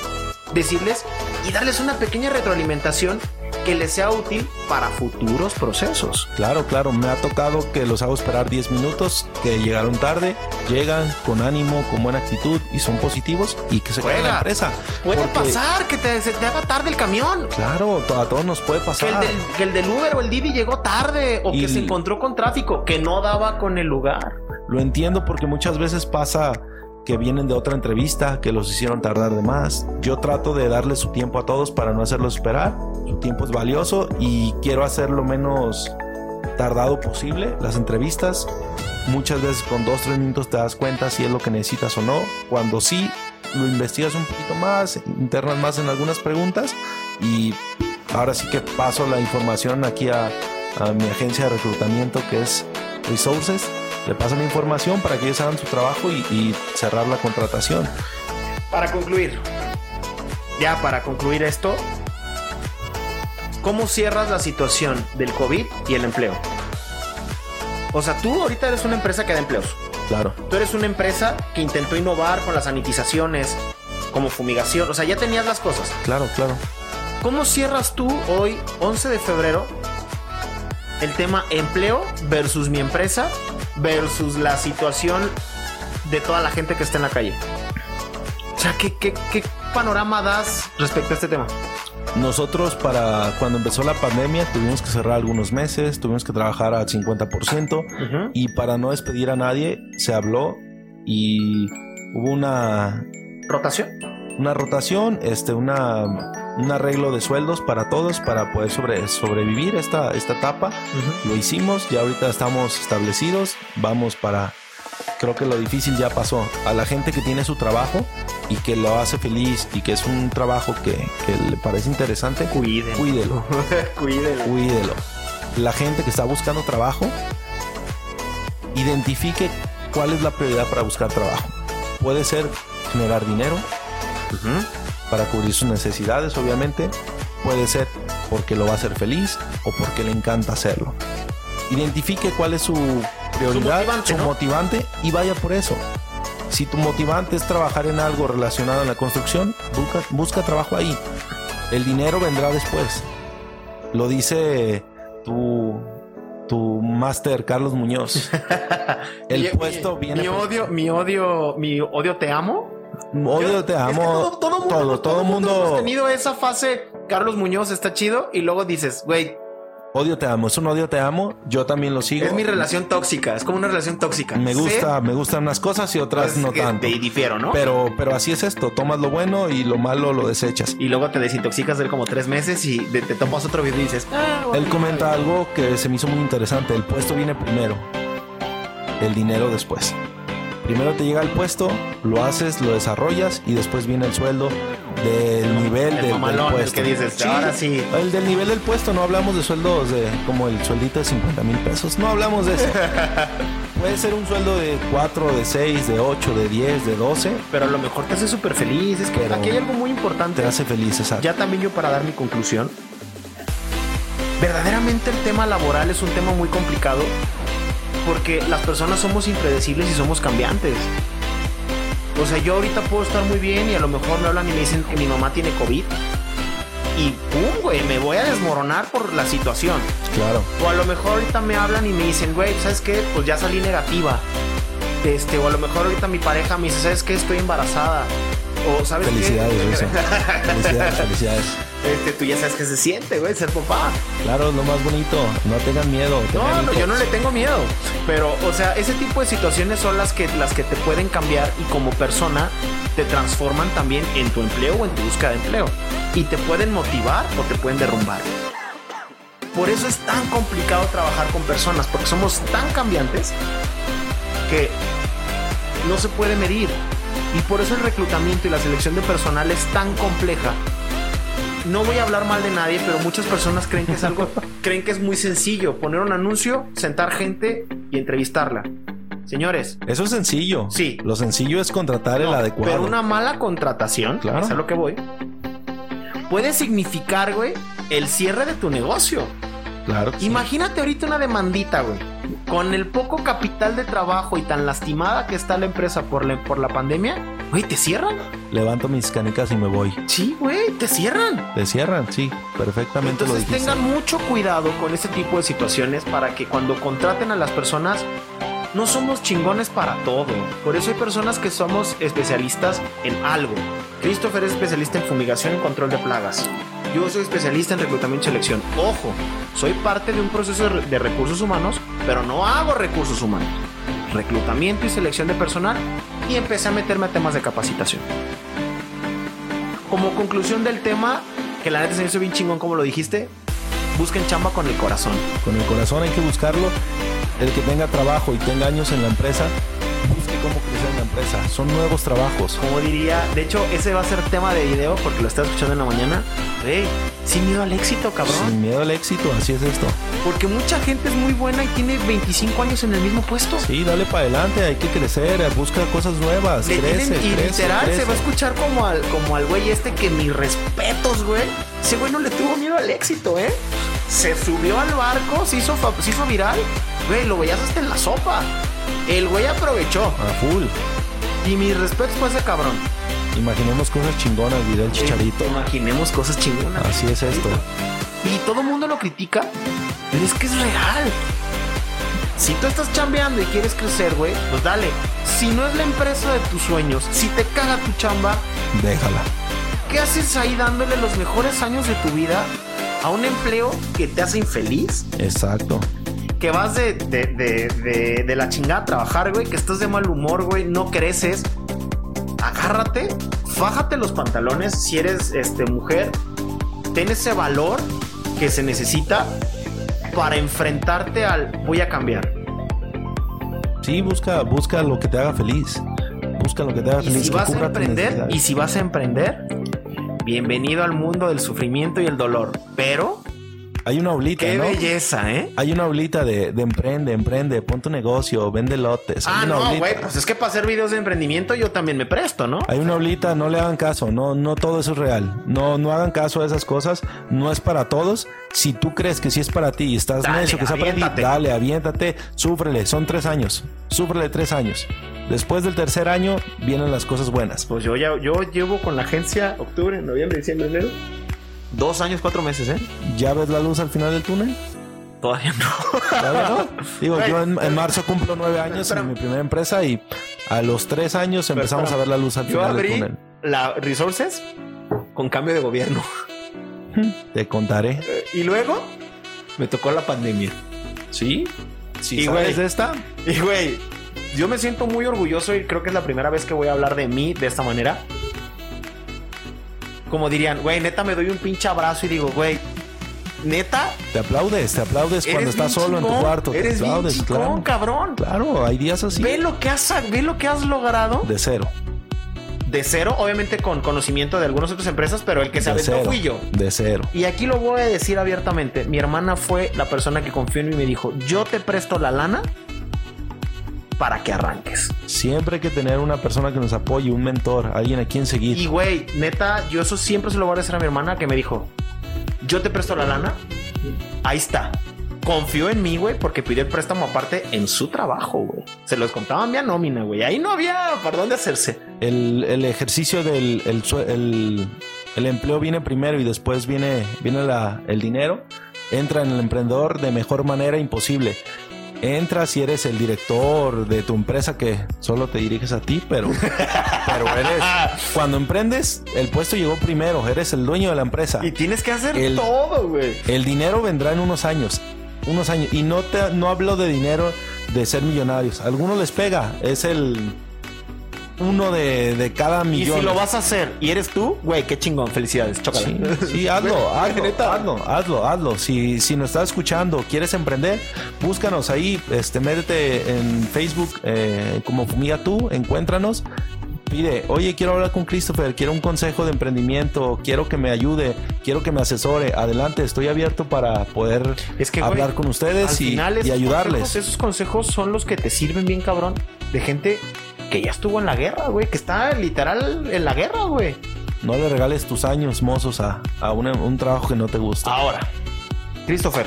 decirles y darles una pequeña retroalimentación que les sea útil para futuros procesos. Claro, claro, me ha tocado que los hago esperar 10 minutos, que llegaron tarde, llegan con ánimo, con buena actitud y son positivos y que se queden en la empresa. Puede Porque, pasar que te, se te haga tarde el camión. Claro, a todos nos puede Que pasar. el, del, que el del Uber o el Didi llegó tarde o Y que se encontró con tráfico, que no daba con el lugar. Lo entiendo porque muchas veces pasa que vienen de otra entrevista, que los hicieron tardar de más. Yo trato de darle su tiempo a todos para no hacerlos esperar. Su tiempo es valioso y quiero hacer lo menos tardado posible las entrevistas. Muchas veces con dos, tres minutos te das cuenta si es lo que necesitas o no. Cuando sí, lo investigas un poquito más, internas más en algunas preguntas y ahora sí que paso la información aquí a mi agencia de reclutamiento que es Resources. Le paso la información para que ellos hagan su trabajo y, y cerrar la contratación. Para concluir, ya para concluir esto, ¿cómo cierras la situación del COVID y el empleo? O sea, tú ahorita eres una empresa que da empleos. Claro. Tú eres una empresa que intentó innovar con las sanitizaciones, como fumigación. O sea, ya tenías las cosas. Claro, claro. ¿Cómo cierras tú hoy, 11 de febrero, el tema empleo versus mi empresa versus la situación de toda la gente que está en la calle? O sea, ¿qué, qué, qué panorama das respecto a este tema? Nosotros para cuando empezó la pandemia tuvimos que cerrar algunos meses, tuvimos que trabajar al 50% y para no despedir a nadie se habló y hubo una, ¿Rotación? una rotación, este, una, un arreglo de sueldos para todos para poder sobre, sobrevivir esta, esta etapa. Lo hicimos, ya ahorita estamos establecidos, vamos para, creo que lo difícil ya pasó. A la gente que tiene su trabajo y que lo hace feliz y que es un trabajo que, que le parece interesante, Cuídenlo. cuídelo, Cuídenlo. cuídelo. La gente que está buscando trabajo, identifique cuál es la prioridad para buscar trabajo. Puede ser generar dinero Ujú. Para cubrir sus necesidades, obviamente. Puede ser porque lo va a hacer feliz o porque le encanta hacerlo. Identifique cuál es su prioridad, motivante, su ¿no? motivante y vaya por eso. Si tu motivante es trabajar en algo relacionado en la construcción, busca, busca trabajo ahí. El dinero vendrá después. Lo dice tu, tu máster Carlos Muñoz. El Mi- puesto mi- viene. Mi odio, mi odio, mi odio te amo. Odio, Yo- te es que amo. todo, todo mundo, todo, todo mundo hemos mundo. tenido esa fase. Carlos Muñoz está chido y luego dices, güey, Odio te amo. Es un odio te amo. Yo también lo sigo. es mi relación tóxica. Es como una relación tóxica. Me gusta, me gustan unas cosas y otras pues, no tanto. te difiero, ¿no? Pero, pero así es esto. Tomas lo bueno y lo malo lo desechas. y luego te desintoxicas de como tres meses y de- te tomas otro video y dices, ah, Él comenta algo que se me hizo muy interesante. El puesto viene primero. El dinero después. Primero te llega el puesto, lo haces, lo desarrollas y después viene el sueldo del nivel El del, del el puesto. que dices, ahora sí. El del nivel del puesto, no hablamos de sueldos de como el sueldito de 50 mil pesos, no hablamos de eso. Puede ser un sueldo de 4, de 6, de 8, de 10, de 12, Pero a lo mejor te hace súper feliz. Es que Pero aquí hay algo muy importante. te hace feliz, exacto. Ya también yo para dar mi conclusión. Verdaderamente el tema laboral es un tema muy complicado porque las personas somos impredecibles y somos cambiantes. O sea, yo ahorita puedo estar muy bien y a lo mejor me hablan y me dicen que mi mamá tiene COVID. Y pum, güey, me voy a desmoronar por la situación. Claro. O a lo mejor ahorita me hablan y me dicen, güey, ¿sabes qué? Pues ya salí negativa. Este, o a lo mejor ahorita mi pareja me dice, ¿sabes qué? Estoy embarazada. O sabes? Felicidades, Rizo. Felicidades, felicidades. Este, tú ya sabes que se siente, güey, ser papá. Claro, lo más bonito. No tengan miedo. No, tengan no, yo no le tengo miedo. Pero, o sea, ese tipo de situaciones son las que, las que te pueden cambiar y como persona te transforman también en tu empleo o en tu búsqueda de empleo. Y te pueden motivar o te pueden derrumbar. Por eso es tan complicado trabajar con personas, porque somos tan cambiantes que no se puede medir. Y por eso el reclutamiento y la selección de personal es tan compleja. No voy a hablar mal de nadie, pero muchas personas creen que es algo, creen que es muy sencillo poner un anuncio, sentar gente y entrevistarla. Señores, Eso es sencillo. Sí. Lo sencillo es contratar el adecuado. pero una mala contratación, Claro. es a lo que voy, puede significar, güey, el cierre de tu negocio. Claro. sí. Imagínate ahorita una demandita, güey. Con el poco capital de trabajo y tan lastimada que está la empresa por la, por la pandemia, güey, ¿te cierran? Levanto mis canicas y me voy. Sí, güey, te cierran. Te cierran, sí. Perfectamente Entonces tengan mucho cuidado con este tipo de situaciones para que cuando contraten a las personas no somos chingones para todo. Por eso hay personas que somos especialistas en algo. Christopher es especialista en fumigación y control de plagas. Yo soy especialista en reclutamiento y selección. Ojo, soy parte de un proceso de re- de recursos humanos, pero no hago recursos humanos. Reclutamiento y selección de personal y empecé a meterme a temas de capacitación. Como conclusión del tema, que la neta se hizo bien chingón como lo dijiste, busquen chamba con el corazón. Con el corazón hay que buscarlo. El que tenga trabajo y tenga años en la empresa, busque cómo en la empresa. Son nuevos trabajos. Como diría, de hecho, ese va a ser tema de video porque lo estaba escuchando en la mañana. Ey, sin miedo al éxito, cabrón. Sin miedo al éxito, así es esto. Porque mucha gente es muy buena y tiene 25 años en el mismo puesto. Sí, dale para adelante, hay que crecer, busca cosas nuevas, Le crece, tienen, y crece, literal crece. se va a escuchar como al, como al güey este que mis respetos, güey. Ese güey no le tuvo miedo al éxito, ¿eh? Se subió al barco, se hizo, se hizo viral. Güey, lo veías hasta en la sopa. El güey aprovechó. A full. Y mis respetos para ese cabrón. Imaginemos cosas chingonas, dirá el chicharito. Imaginemos cosas chingonas. Así es esto. Y todo el mundo lo critica, pero es que es real. Si tú estás chambeando y quieres crecer, güey, pues dale. Si no es la empresa de tus sueños, si te caga tu chamba, Déjala. ¿qué haces ahí dándole los mejores años de tu vida a un empleo que te hace infeliz? Exacto. Que vas de, de, de, de- de la chingada a trabajar, güey, que estás de mal humor, güey, no creces. Agárrate, fájate los pantalones si eres este, mujer. Ten ese valor que se necesita para enfrentarte al voy a cambiar. Sí, busca, busca lo que te haga feliz. Busca lo que te haga Y feliz. si vas a emprender, y si vas a emprender, bienvenido al mundo del sufrimiento y el dolor. Pero Hay una oblita, qué ¿no? belleza, ¿eh? Hay una oblita de, de emprende, emprende, pon tu negocio, vende lotes. Ah, no, güey, pues es que para hacer videos de emprendimiento yo también me presto, ¿no? Hay una oblita, no le hagan caso, no, no todo eso es real. No, no hagan caso a esas cosas, no es para todos. Si tú crees que sí es para ti y estás Dale, necio, que ti, aviéntate. dale, aviéntate, súfrele, son tres años, súfrele tres años. Después del tercer año vienen las cosas buenas. Pues yo ya, yo llevo con la agencia octubre, noviembre, diciembre, enero. Dos años, cuatro meses, ¿eh? ¿Ya ves la luz al final del túnel? Todavía no. ¿Todavía no? Digo, yo en, en marzo cumplo nueve años espérame. en mi primera empresa y a los tres años empezamos a ver la luz al Yo final del túnel. la Resources con cambio de gobierno. Te contaré. Eh, Y luego me tocó la pandemia. ¿Sí? ¿Sí Y, sabes güey, esta? Y güey, yo me siento muy orgulloso y creo que es la primera vez que voy a hablar de mí de esta manera. Como dirían, güey, neta me doy un pinche abrazo y digo, güey, neta, Te aplaudes, te aplaudes cuando estás bien solo en tu cuarto. Te Eres bien aplaudes, chingón, claro. cabrón. Claro, hay días así. Ve lo que has, ve lo que has logrado De cero. de cero, obviamente con conocimiento de algunas otras empresas, pero el que se de aventó cero. fui yo. De cero. Y aquí lo voy a decir abiertamente. Mi hermana fue la persona que confió en mí y me dijo, yo te presto la lana para que arranques. Siempre hay que tener una persona que nos apoye, un mentor, alguien a quien seguir. Y güey, neta, yo eso siempre se lo voy a decir a mi hermana que me dijo, yo te presto la lana. Ahí está. Confió en mí, güey, porque pidió el préstamo aparte en su trabajo, güey. Se los contaba mi nómina, güey. Ahí no había para dónde hacerse. El, el ejercicio del el, el- el empleo viene primero y después viene, viene la- el dinero. Entra en el emprendedor de mejor manera imposible. Entras y eres el director de tu empresa que solo te diriges a ti, pero, pero eres, cuando emprendes, el puesto llegó primero, eres el dueño de la empresa. Y tienes que hacer El- todo, güey. El dinero vendrá en unos años, unos años. Y no te, no hablo de dinero de ser millonarios. A algunos les pega, es el uno de, de cada Y millón. si lo vas a hacer y eres tú, güey, qué chingón. Felicidades, chócala. Sí, sí, hazlo, hazlo, hazlo, hazlo, hazlo. Si, si nos estás escuchando, quieres emprender, búscanos ahí, este, métete en Facebook eh, como Fumiga Tú, encuéntranos. Pide, oye, quiero hablar con Christopher, quiero un consejo de emprendimiento, quiero que me ayude, quiero que me asesore. Adelante, estoy abierto para poder Es que, güey, hablar con ustedes y, y ayudarles. consejos- esos consejos son los que te sirven bien, cabrón, de gente que ya estuvo en la guerra, güey, que está literal en la guerra, güey. No le regales tus años mozos a, a una- un trabajo que no te gusta. Ahora, Christopher,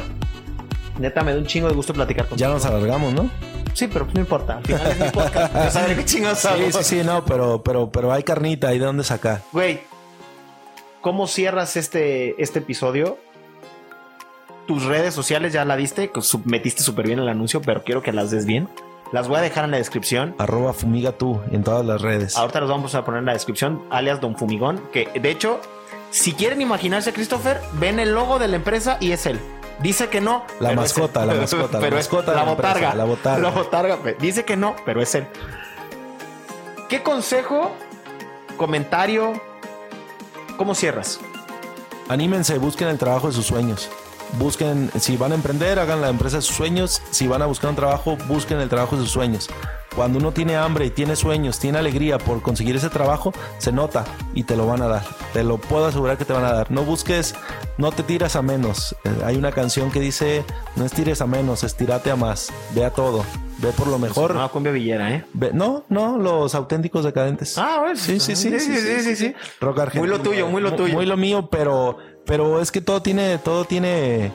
neta, me da un chingo de gusto platicar contigo. Ya nos alargamos, ¿no? Sí, pero pues no importa. Al final es mi podcast. Saben qué chingados Sí, hago. sí, sí, no, pero, pero, pero hay carnita, hay de dónde sacar. Güey, ¿cómo cierras este, este episodio? Tus redes sociales ya la diste, que sub- metiste súper bien el anuncio, pero quiero que las des bien. Las voy a dejar en la descripción. Arroba fumiga tú en todas las redes. Ahorita los vamos a poner en la descripción, alias Don Fumigón, que de hecho, si quieren imaginarse a Christopher, ven el logo de la empresa y es él. Dice que no. La pero mascota, es él. la mascota, la pero mascota la la empresa, botarga. la botarga. La botarga. Dice que no, pero es él. ¿Qué consejo, comentario, cómo cierras? Anímense, busquen el trabajo de sus sueños. Busquen, si van a emprender, hagan la empresa de sus sueños. Si van a buscar un trabajo, busquen el trabajo de sus sueños. Cuando uno tiene hambre y tiene sueños, tiene alegría por conseguir ese trabajo, se nota y te lo van a dar. Te lo puedo asegurar que te van a dar. No busques, no te tiras a menos. Eh, hay una canción que dice, no estires a menos, estírate a más. Ve a todo. Ve por lo mejor. No, cumbia villera, ¿eh? No, no, los auténticos decadentes. Ah, bueno. Sí, sí, sí, Sí, sí, sí, sí. Rock argentino. Muy lo tuyo, muy lo tuyo. Muy lo mío, pero, pero es que todo tiene, todo tiene,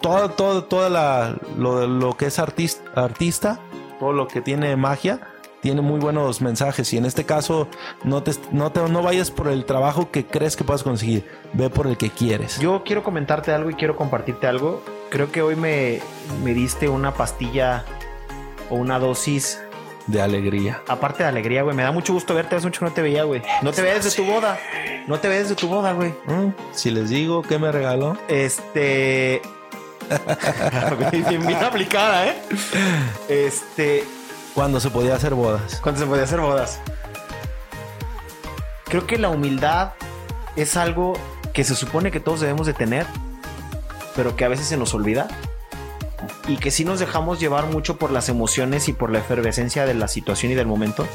todo, toda la, lo, lo que es artista, artista, todo lo que tiene magia, tiene muy buenos mensajes. Y en este caso, no te, no te, no vayas por el trabajo que crees que puedas conseguir, ve por el que quieres. Yo quiero comentarte algo y quiero compartirte algo. Creo que hoy me, me diste una pastilla o una dosis, De alegría. aparte de alegría, güey. Me da mucho gusto verte, hace mucho que no te veía, güey. No te veas desde tu boda. No te veas desde tu boda, güey. Mm, Si les digo que me regaló, Este. bien, bien aplicada, ¿eh? Este. cuando se podía hacer bodas. ¿Cuánto se podía hacer bodas? Creo que la humildad es algo que se supone que todos debemos de tener, pero que a veces se nos olvida. Y que sí nos dejamos llevar mucho por las emociones y por la efervescencia de la situación y del momento.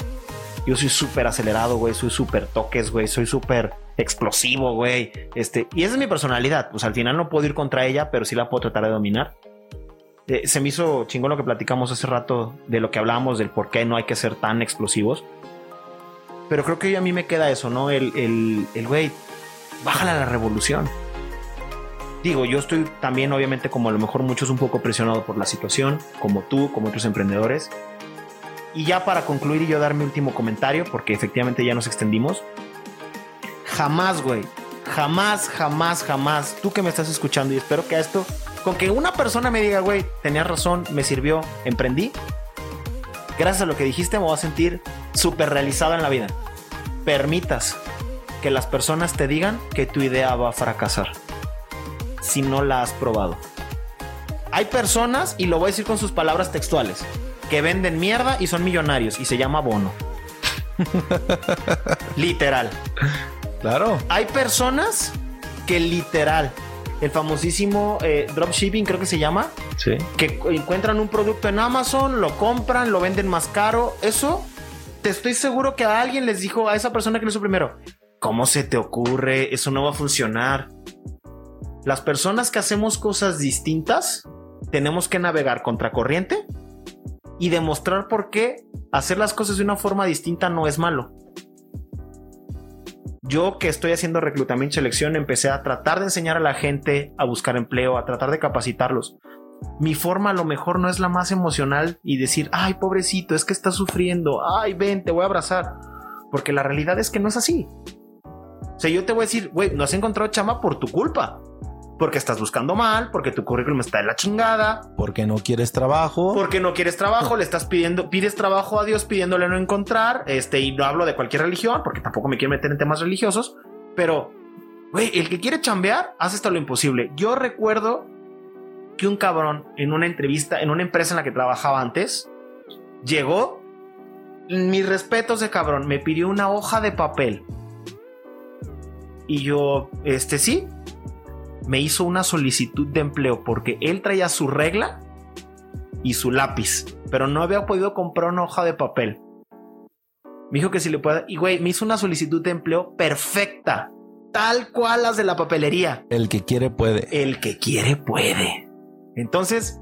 Yo soy súper acelerado, güey. Soy súper toques, güey. Soy súper explosivo, güey. Este, y esa es mi personalidad. Pues al final no puedo ir contra ella, pero sí la puedo tratar de dominar. Eh, se me hizo chingón lo que platicamos hace rato de lo que hablábamos del por qué no hay que ser tan explosivos. Pero creo que a mí me queda eso, ¿no? El, el, el güey, bájale a la revolución. Digo, yo estoy también, obviamente, como a lo mejor muchos, un poco presionado por la situación, como tú, como otros emprendedores. Y ya para concluir y yo dar mi último comentario, porque efectivamente ya nos extendimos. Jamás, güey. Jamás, jamás, jamás. Tú que me estás escuchando y espero que a esto, con que una persona me diga, güey, tenías razón, me sirvió, emprendí. Gracias a lo que dijiste me voy a sentir súper realizado en la vida. Permitas que las personas te digan que tu idea va a fracasar si no la has probado. Hay personas, y lo voy a decir con sus palabras textuales, que venden mierda y son millonarios y se llama bono. Literal. Claro. Hay personas que literal, el famosísimo eh, dropshipping creo que se llama, Sí. que encuentran un producto en Amazon, lo compran, lo venden más caro. Eso, te estoy seguro que a alguien les dijo a esa persona que lo hizo primero, ¿cómo se te ocurre? Eso no va a funcionar. Las personas que hacemos cosas distintas, tenemos que navegar contracorriente y demostrar por qué hacer las cosas de una forma distinta no es malo. Yo que estoy haciendo reclutamiento y selección, empecé a tratar de enseñar a la gente a buscar empleo, a tratar de capacitarlos mi forma a lo mejor no es la más emocional y decir, ay, pobrecito, es que está sufriendo, ay, ven, te voy a abrazar. Porque la realidad es que no es así. O sea, yo te voy a decir, güey, no has encontrado chama por tu culpa. Porque estás buscando mal, porque tu currículum está de la chingada, Porque no quieres trabajo. porque no quieres trabajo, le estás pidiendo, pides trabajo a Dios pidiéndole no encontrar, este, y no hablo de cualquier religión, porque tampoco me quiero meter en temas religiosos, pero, güey, el que quiere chambear hace hasta lo imposible. Yo recuerdo que un cabrón en una entrevista, en una empresa en la que trabajaba antes, llegó, mis respetos de cabrón, me pidió una hoja de papel. Y yo, este sí, me hizo una solicitud de empleo porque él traía su regla y su lápiz, pero no había podido comprar una hoja de papel. Me dijo que si le puede. Y güey, me hizo una solicitud de empleo perfecta, tal cual las de la papelería. El que quiere puede. El que quiere puede. Entonces,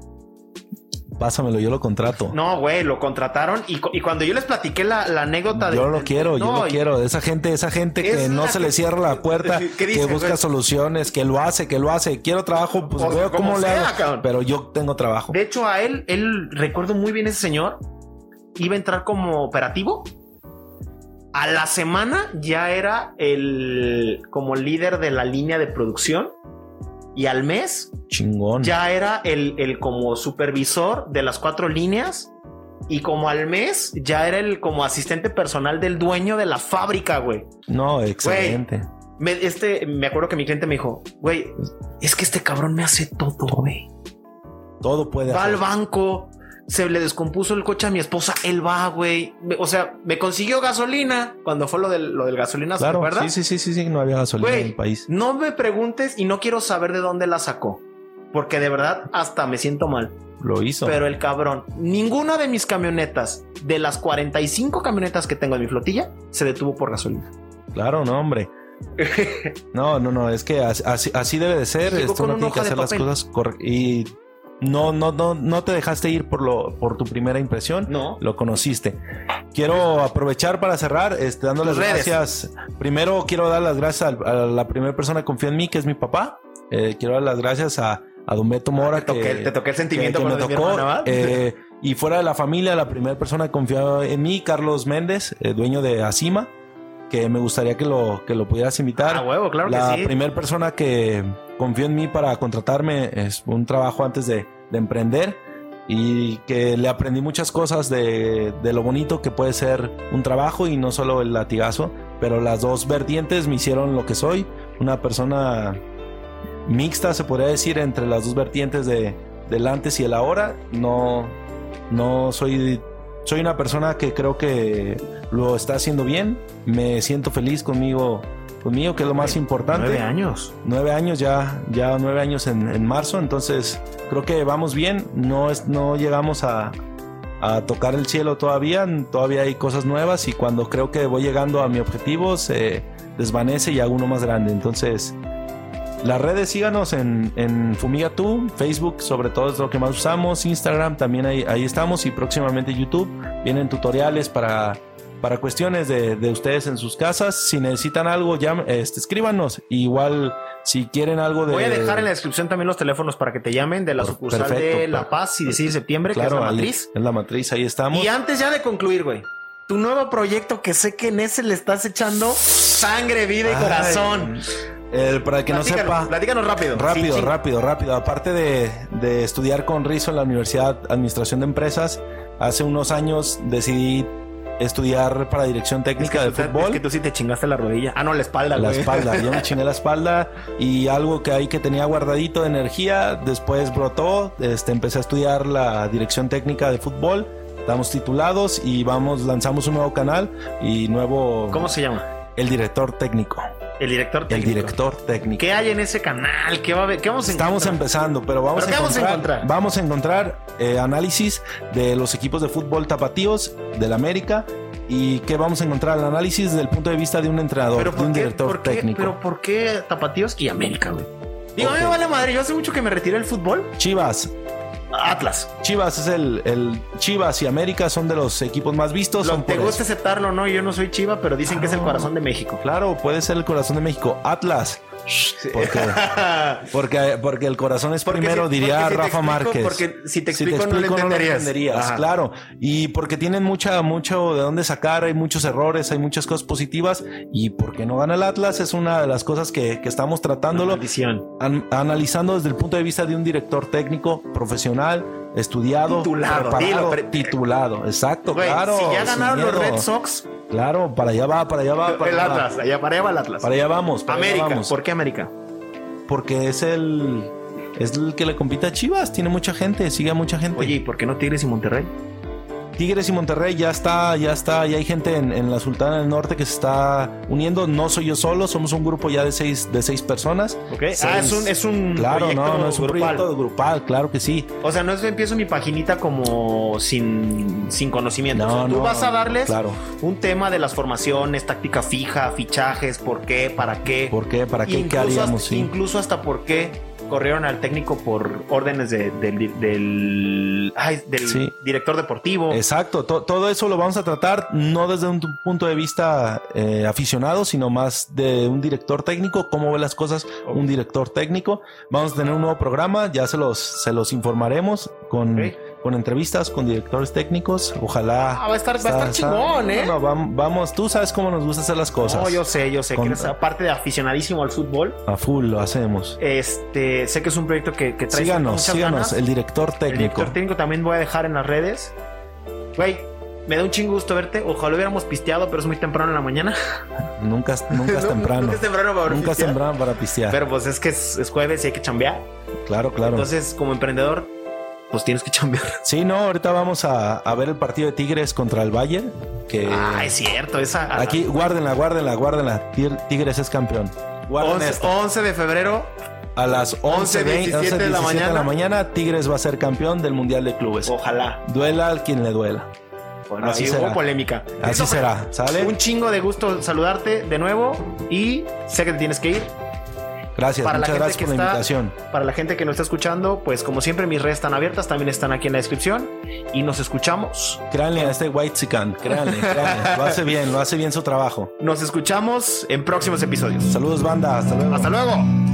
Pásamelo, yo lo contrato. no, güey, lo contrataron y, cu- y cuando yo les platiqué la, la anécdota de. Yo lo quiero, yo No, lo y- quiero. Esa gente, esa gente que no se le cierra la puerta, ¿Qué dice, que busca soluciones, que lo hace, que lo hace. Quiero trabajo, pues veo cómo le hago. cabrón. Pero yo tengo trabajo. De hecho, a él, él recuerdo muy bien ese señor. Iba a entrar como operativo. A la semana ya era el como líder de la línea de producción. Y al mes Chingón. ya era el, el como supervisor de las cuatro líneas. Y como al mes ya era el como asistente personal del dueño de la fábrica, güey. No, excelente. Me, este, me acuerdo que mi cliente me dijo, güey, es que este cabrón me hace todo, güey. Todo puede Va al banco, se le descompuso el coche a mi esposa, él va, güey. O sea, me consiguió gasolina cuando fue lo del, lo del gasolina, ¿se Claro, acuerdas? sí, sí, sí, sí, sí, no había gasolina Güey, en el país. No me preguntes y no quiero saber de dónde la sacó. Porque de verdad hasta me siento mal. Lo hizo. Pero el cabrón, ninguna de mis camionetas, de las 45 camionetas que tengo en mi flotilla, se detuvo por gasolina. Claro, no, hombre. No, no, no, es que as- así, así debe de ser. Esto no tiene que hacer las cosas correctas. Y no, no, no, no te dejaste ir por lo, por tu primera impresión. No. Lo conociste. Quiero aprovechar para cerrar, este, dando las gracias. Primero quiero dar las gracias a, la primera persona que confió en mí, que es mi papá. Eh, quiero dar las gracias a, a Don Beto Mora. Te toqué, que, te toqué el sentimiento que- que cuando me tocó. eh, y fuera de la familia, la primera persona que confió en mí, Carlos Méndez, eh, dueño de Acima, que me gustaría que lo, que lo pudieras invitar. Ah, huevo, claro la sí. primera persona que confió en mí para contratarme es un trabajo antes de, de emprender y que le aprendí muchas cosas de, de lo bonito que puede ser un trabajo y no solo el latigazo, pero las dos vertientes me hicieron lo que soy, una persona mixta, se podría decir, entre las dos vertientes de, del antes y el ahora. No, no soy, soy una persona que creo que lo está haciendo bien. Me siento feliz conmigo, conmigo, que es lo más importante. Nueve años. Nueve años ya, ya nueve años en, en marzo, entonces creo que vamos bien. No es, no llegamos a, a tocar el cielo todavía, todavía hay cosas nuevas y cuando creo que voy llegando a mi objetivo se desvanece y hago uno más grande. Entonces, las redes síganos en, en Fumiga Tú, Facebook sobre todo es lo que más usamos, Instagram también ahí, ahí estamos y próximamente YouTube. Vienen tutoriales para, para cuestiones de, de ustedes en sus casas. Si necesitan algo, ya este, escríbanos. Igual si quieren algo de... Voy a dejar en la descripción también los teléfonos para que te llamen de la Por- sucursal perfecto, de La Paz y 16 de septiembre, Claro, que es la matriz. en la matriz, ahí estamos. Y antes ya de concluir, güey, tu nuevo proyecto que sé que en ese le estás echando sangre, vida y Ay, corazón. el- para el que no sepa... platícanos rápido. Rápido, Sí, sí. rápido, rápido. Aparte de, de estudiar con Rizo en la Universidad Administración de Empresas, hace unos años decidí estudiar para dirección Es que, técnica de tú, fútbol. es que tú sí te chingaste la rodilla. Ah, no, la espalda, la güey. espalda, yo me chingué la espalda y algo que ahí que tenía guardadito de energía, después brotó, este, empecé a estudiar la dirección técnica de fútbol, estamos titulados y vamos, lanzamos un nuevo canal y nuevo... ¿Cómo se llama? El director técnico. El director El técnico. director técnico. ¿Qué hay en ese canal? ¿Qué, va a haber? ¿Qué vamos a Estamos encontrar? empezando, pero vamos, ¿Pero a, qué vamos a encontrar, encontrar? vamos a encontrar eh, análisis de los equipos de fútbol tapatíos del América y qué vamos a encontrar el análisis desde el punto de vista de un entrenador, ¿Pero de un qué, director técnico. pero ¿por qué Tapatíos y América, güey? Digo, a mí me vale madre. Yo hace mucho que me retiré del fútbol. Chivas, Atlas. Chivas es el, el Chivas y América son de los equipos más vistos. Lo, son te gusta eso. aceptarlo, ¿no? Yo no soy Chiva, pero dicen que es el Claro. corazón de México. Claro, puede ser el corazón de México. Atlas, Porque, porque, porque el corazón es primero, diría Rafa Márquez. Porque si te explico, no, lo entenderías. claro. Y porque tienen mucha, mucho de dónde sacar, hay muchos errores, hay muchas cosas positivas. Y porque no gana el Atlas es una de las cosas que, que estamos tratándolo. An, analizando desde el punto de vista de un director técnico profesional estudiado, titulado, titulado, exacto, claro. Si ya ganaron los Red Sox, claro, para allá va, para allá va, para el Atlas, allá para allá va el Atlas. Para allá vamos, América, ¿por qué América? Porque es el es el que le compite a Chivas, tiene mucha gente, sigue a mucha gente. Oye, ¿y por qué no Tigres y Monterrey? Tigres y Monterrey ya está, ya está, ya hay gente en, la Sultana del Norte que se está uniendo. No soy yo solo, somos un grupo ya de seis, de seis personas. ah, es un, es un claro, no, no es un proyecto grupal, claro que sí. O sea, no es que empiezo mi paginita como sin, sin conocimiento. No, tú vas a darles un tema de las formaciones, táctica fija, fichajes, por qué, para qué. ¿Por qué? ¿Para qué? ¿Qué haríamos? Incluso hasta por qué corrieron al técnico por órdenes del, del director deportivo. Exacto, todo eso lo vamos a tratar no desde un punto de vista eh, aficionado, sino más de un director técnico, cómo ve las cosas un director técnico. Vamos a tener un nuevo programa, ya se los, se los informaremos con con entrevistas con directores técnicos. Ojalá. Ah, va a estar, va a estar chingón, ¿eh? No, vamos, tú sabes cómo nos gusta hacer las cosas. No, yo sé, yo sé que eres aparte de aficionadísimo al fútbol. A full lo hacemos. Este, sé que es un proyecto que, que trae síganos, síganos, el director técnico. El director técnico también voy a dejar en las redes. Güey, me da un chingo gusto verte. Ojalá hubiéramos pisteado, pero es muy temprano en la mañana. Nunca, nunca es temprano. nunca es temprano para Nunca es temprano para pistear. Pero pues es que es, es jueves y hay que chambear. Claro, claro. Entonces, como emprendedor, pues tienes que chambear. Sí, no, ahorita vamos a, ver el partido de Tigres contra el Valle. Que ah, es cierto, esa. Aquí, guárdenla, guárdenla, guárdenla. Tigres es campeón. 11, de febrero. A las 11, 17, de, la mañana. de la mañana, Tigres va a ser campeón del Mundial de Clubes. Ojalá. Duela al quien le duela. Bueno, así será. polémica. Así será, ¿sale? Un chingo de gusto saludarte de nuevo y sé que te tienes que ir. Gracias, para muchas gracias por la invitación. Para la gente que nos está escuchando, pues como siempre mis redes están abiertas, también están aquí en la descripción y nos escuchamos. Créanle a este White Sican, créanle, créanle, lo hace bien, lo hace bien su trabajo. Nos escuchamos en próximos episodios. Saludos banda, hasta luego. Hasta luego.